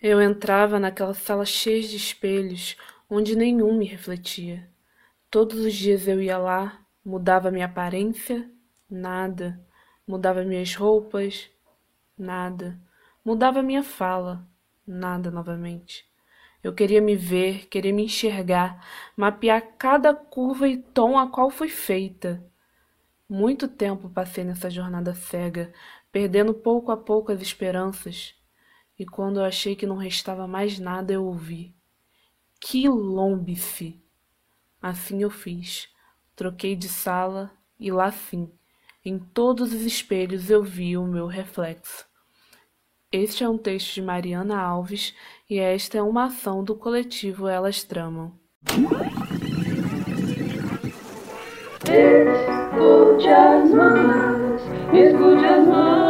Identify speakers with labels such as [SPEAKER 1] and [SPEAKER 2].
[SPEAKER 1] Eu entrava naquela sala cheia de espelhos, onde nenhum me refletia. Todos os dias eu ia lá, mudava minha aparência, nada. Mudava minhas roupas, nada. Mudava minha fala, nada novamente. Eu queria me ver, queria me enxergar, mapear cada curva e tom a qual foi feita. Muito tempo passei nessa jornada cega, perdendo pouco a pouco as esperanças. E quando eu achei que não restava mais nada, eu ouvi. Quilombice! Assim eu fiz. Troquei de sala e lá sim, em todos os espelhos eu vi o meu reflexo. Este é um texto de Mariana Alves e esta é uma ação do coletivo Elas Tramam. Escute as mãos, escute as mãos.